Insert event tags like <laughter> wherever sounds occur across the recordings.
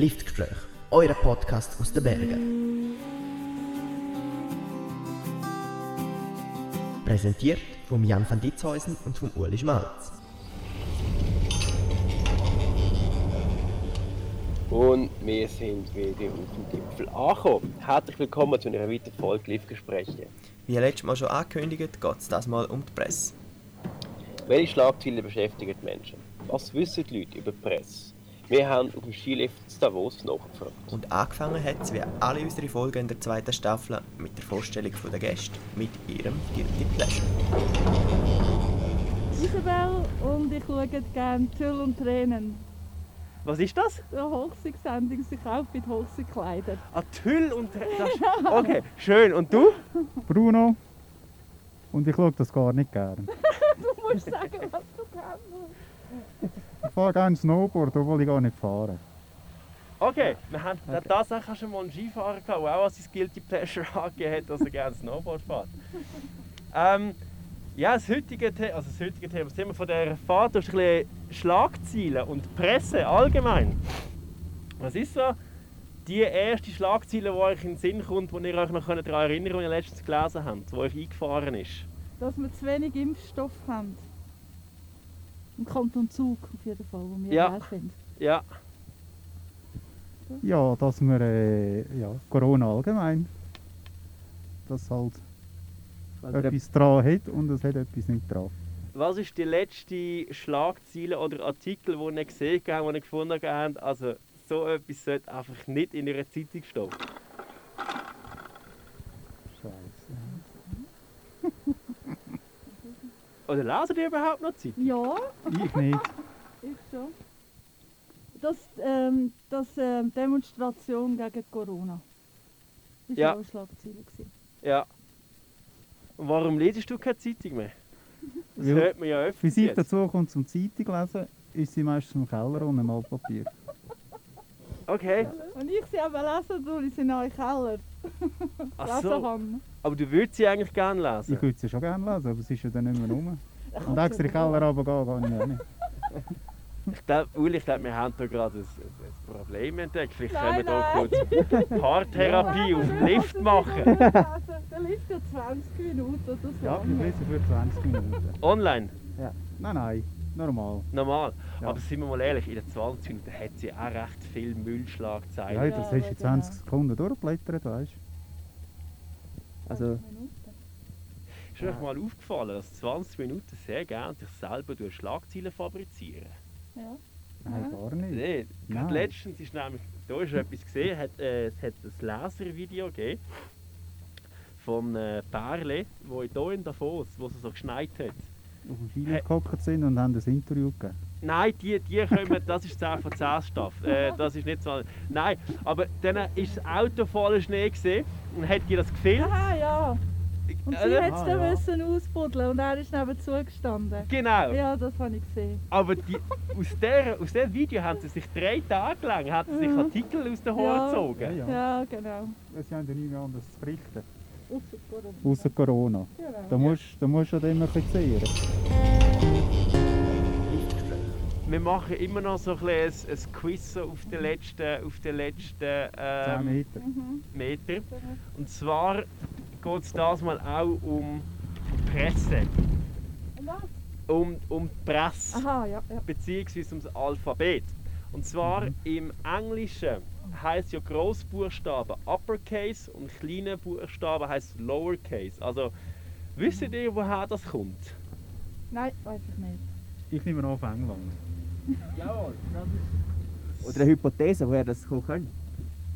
Liftgespräch, euer Podcast aus den Bergen. Präsentiert von Jan van Ditzhäusen und von Uli Schmalz. Und wir sind wieder auf dem Gipfel angekommen. Herzlich willkommen zu einer weiteren Folge Live-Gespräche. Wie letztes Mal schon angekündigt, geht es das mal um die Presse. Welche Schlagzeilen beschäftigen die Menschen? Was wissen die Leute über die Presse? Wir haben auf dem Skilift in Davos nachgefragt. Und angefangen hat es wie alle unsere Folgen in der zweiten Staffel mit der Vorstellung der Gäste mit ihrem Guilty Pleasure. Isabel und ich schaue gerne Tüll und Tränen. Was ist das? Eine Hochsigsendung, sie kauft mit Hochsigkleidern. Ah, Tüll und <laughs> das, Okay, schön. Und du? Bruno. Und ich schaue das gar nicht gern. <laughs> Du musst sagen, was du kennst. Ich fahre gerne Snowboard, obwohl ich gar nicht fahre. Okay, wir haben okay. tatsächlich schon mal einen Skifahrer gehabt, der auch als sein Guilty Pleasure <laughs> angegeben hat, dass er gerne Snowboard fährt. Ähm, ja, das heutige, The also das heutige Thema, das Thema von dieser Fahrt ist ein bisschen Schlagzeilen und Presse allgemein. Was ist so die erste Schlagzeile, die euch in den Sinn kommt, die ihr euch noch daran erinnern könnt, die ihr letztens gelesen habt, die euch eingefahren ist? Dass wir zu wenig Impfstoff haben. Im Kanton Zug auf jeden Fall, wo wir Ja. sind. Ja, Ja, dass wir äh, ja, Corona allgemein, dass halt etwas dran hat und es hat etwas nicht dran. was ist die letzte Schlagzeile oder Artikel, die ihr gesehen habt, die ihr gefunden habt, also so etwas sollte einfach nicht in einer Zeitung stehen? Oder lesen die überhaupt noch Zeitung? Ja, Ich nicht. <laughs> ich schon. Das, ähm, das ähm, Demonstration gegen Corona. Das war Ja. auch Schlagzeile. gewesen. Ja. Und warum lesest du keine Zeitung mehr? Das Weil- hört man ja Wie öfters sie jetzt. dazu kommt zum Zeitung lesen, ist sie meistens im Keller ohne Malpapier. Okay. Und ich sie aber lesen, tue ich sie in euren Keller. Ach <laughs> so. Aber du würdest sie eigentlich gerne lesen? Ich würde sie schon gerne lesen, aber sie ist ja dann nicht mehr rum. <laughs> Ich Und extra in den Keller aber runtergehen, ich auch nicht. Ich glaube, Uli, ich glaube, wir haben da gerade ein, ein Problem entdeckt. Vielleicht Nein, können wir hier kurz <laughs> Paartherapie auf dem Lift machen. Der liest ja 20 Minuten oder so. Ja, ich lese für 20 Minuten. Online, Ja. Nein, nein, normal. normal. Ja. Aber sind wir mal ehrlich, in den 20 Minuten hat sie auch recht viel Ja, Müllschlagzeilen. das Ja, hast du in genau. 20 Sekunden durchgeblättert, weißt du. Also, 20 Minuten. Ist euch mal aufgefallen, dass 20 Minuten sehr gerne sich selber durch Schlagzeilen fabrizieren? Ja. nein, Ja. gar nicht. Nee, Nein. letztens ist nämlich, da ist etwas gesehen, hat, äh, es hat ein Laservideo gegeben von äh, Pärle, wo hier in Davos, wo es so geschneit hat. Auf dem Ski gehockt sind und haben ein Interview gegeben. Nein, die, die kommen, das ist 10 von 10 Staff. Äh, das ist nicht so. Nein, aber dann ist das Auto voller Schnee gesehen und hat die das gefilmt. Aha, ja. Und sie Äh, hat es Ah, dann ja. müssen ausbuddeln und er ist nebenzu gestanden. Genau. Ja, das habe ich gesehen. Aber die, aus, der, aus dem Video haben sie sich drei Tage lang haben sie sich Mhm. Artikel aus den Haaren Ja. gezogen. Ja. Ja, genau. Sie haben ja nichts anderes zu berichten. Ausser Corona. Außer Corona. Genau. Da musst, da musst du ja dann ein bisschen. Liftgespräch. Wir machen immer noch so ein, bisschen ein, ein Quiz so auf den letzten, auf den letzten 10 ähm, Meter. Mhm. Meter. Und zwar geht es das mal auch um Presse. Und was? Um, um die Presse. Aha, ja. ja. beziehungsweise ums Alphabet. Und zwar im Englischen heißt ja Großbuchstaben Uppercase und kleine Buchstaben heißt Lowercase. Also wisst ihr, woher das kommt? Nein, weiß ich nicht. Ich nehme an auf England. Jawohl, Oder eine Hypothese, woher das kommen könnte.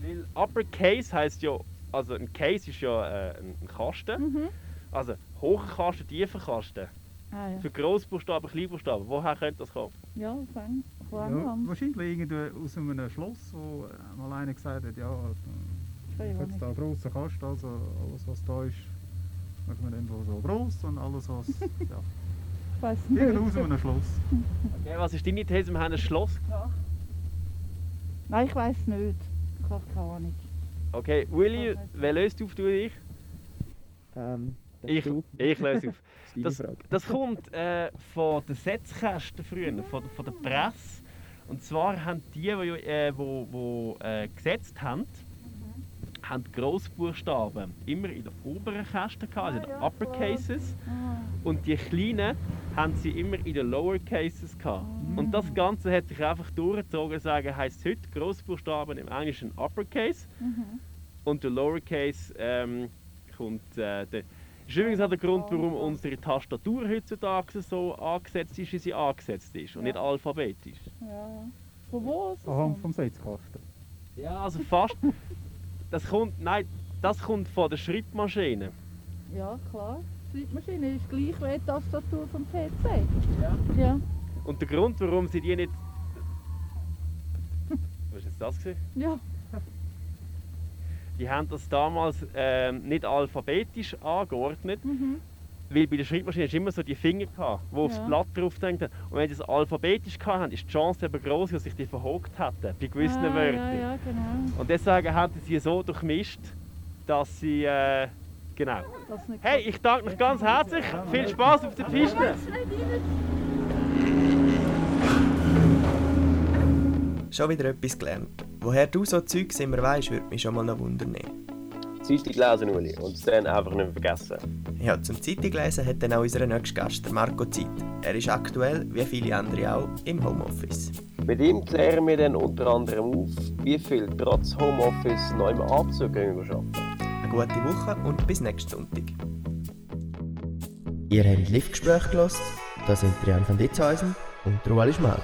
Weil Uppercase heißt ja, also ein Case ist ja äh, ein ein Kasten, Mhm. also hoher Kasten, tiefer Kasten. Ah ja. Für Großbuchstaben, Kleinbuchstaben. Woher könnte das kommen? Ja, von Ja, England. wahrscheinlich irgendwie aus einem Schloss, wo äh, mal einer gesagt hat, ja, Keine jetzt Ahnung. da grosser Kasten, also alles was da ist, machen wir irgendwo so gross und alles was, <laughs> ja, Ich weiß irgendwo nicht. aus einem Schloss. Okay, was ist deine These? Wir haben ein Schloss. Nein, ich weiß nicht. Ich habe keine Ahnung. Okay, Willi, wer löst auf, du oder ich? Ähm, Ich, ich löse auf. <laughs> das Das, Frage. das kommt äh, von den Setzkästen früher, von, von der Presse. Und zwar haben die, die, äh, wo, wo, äh, gesetzt haben, haben Grossbuchstaben immer in der oberen Käste gehabt, also in den Ah, ja, Upper. Cases. Ah, Und die kleinen haben sie immer in den Lower Cases gehabt. Und das Ganze hat sich einfach durchgezogen, sagen heisst heute Grossbuchstaben im Englischen Upper Case mhm. und der Lower Case ähm, kommt. Äh, der, ist übrigens auch der Grund, warum unsere Tastatur heutzutage so angesetzt ist, wie sie angesetzt ist und nicht alphabetisch. Ja. Von wo ist? Anhand vom Setzkasten. Ja, also fast. Das kommt, nein, das kommt von der Schreibmaschine. Ja, klar. Die Schreibmaschine ist gleich wie die Tastatur vom PC. Ja. Ja. Und der Grund, warum sie die nicht. <laughs> Was ist jetzt das? Gewesen? Ja. Die haben das damals ähm, nicht alphabetisch angeordnet, Mhm. weil bei der Schreibmaschine du immer so die Finger gehabt, die aufs Ja. Blatt drauf denkt haben. Und wenn sie es alphabetisch haben, ist die Chance eben groß, dass sich die verhockt hätten bei gewissen ah, Wörtern. Ja, ja, genau. Und deswegen haben sie so durchmischt, dass sie. Äh, genau. Das Hey, ich danke euch ganz herzlich. Viel Spaß auf der Piste. Schon wieder etwas gelernt. Woher du so Zeugs immer weisst, würde mich schon mal noch wundern. Zeitung lesen, Uli, und es dann einfach nicht vergessen. Ja, zum Zeitung lesen hat dann auch unser nächster Gast, Marco Zeit. Er ist aktuell, wie viele andere auch, im Homeoffice. Mit ihm klären wir dann unter anderem auf, wie viel trotz Homeoffice noch im Anzug wir arbeiten. Eine gute Woche und bis nächsten Sonntag. Ihr habt Liftgespräch gelost. Das sind Trian van Ditzhäusen und Ruali Schmalz.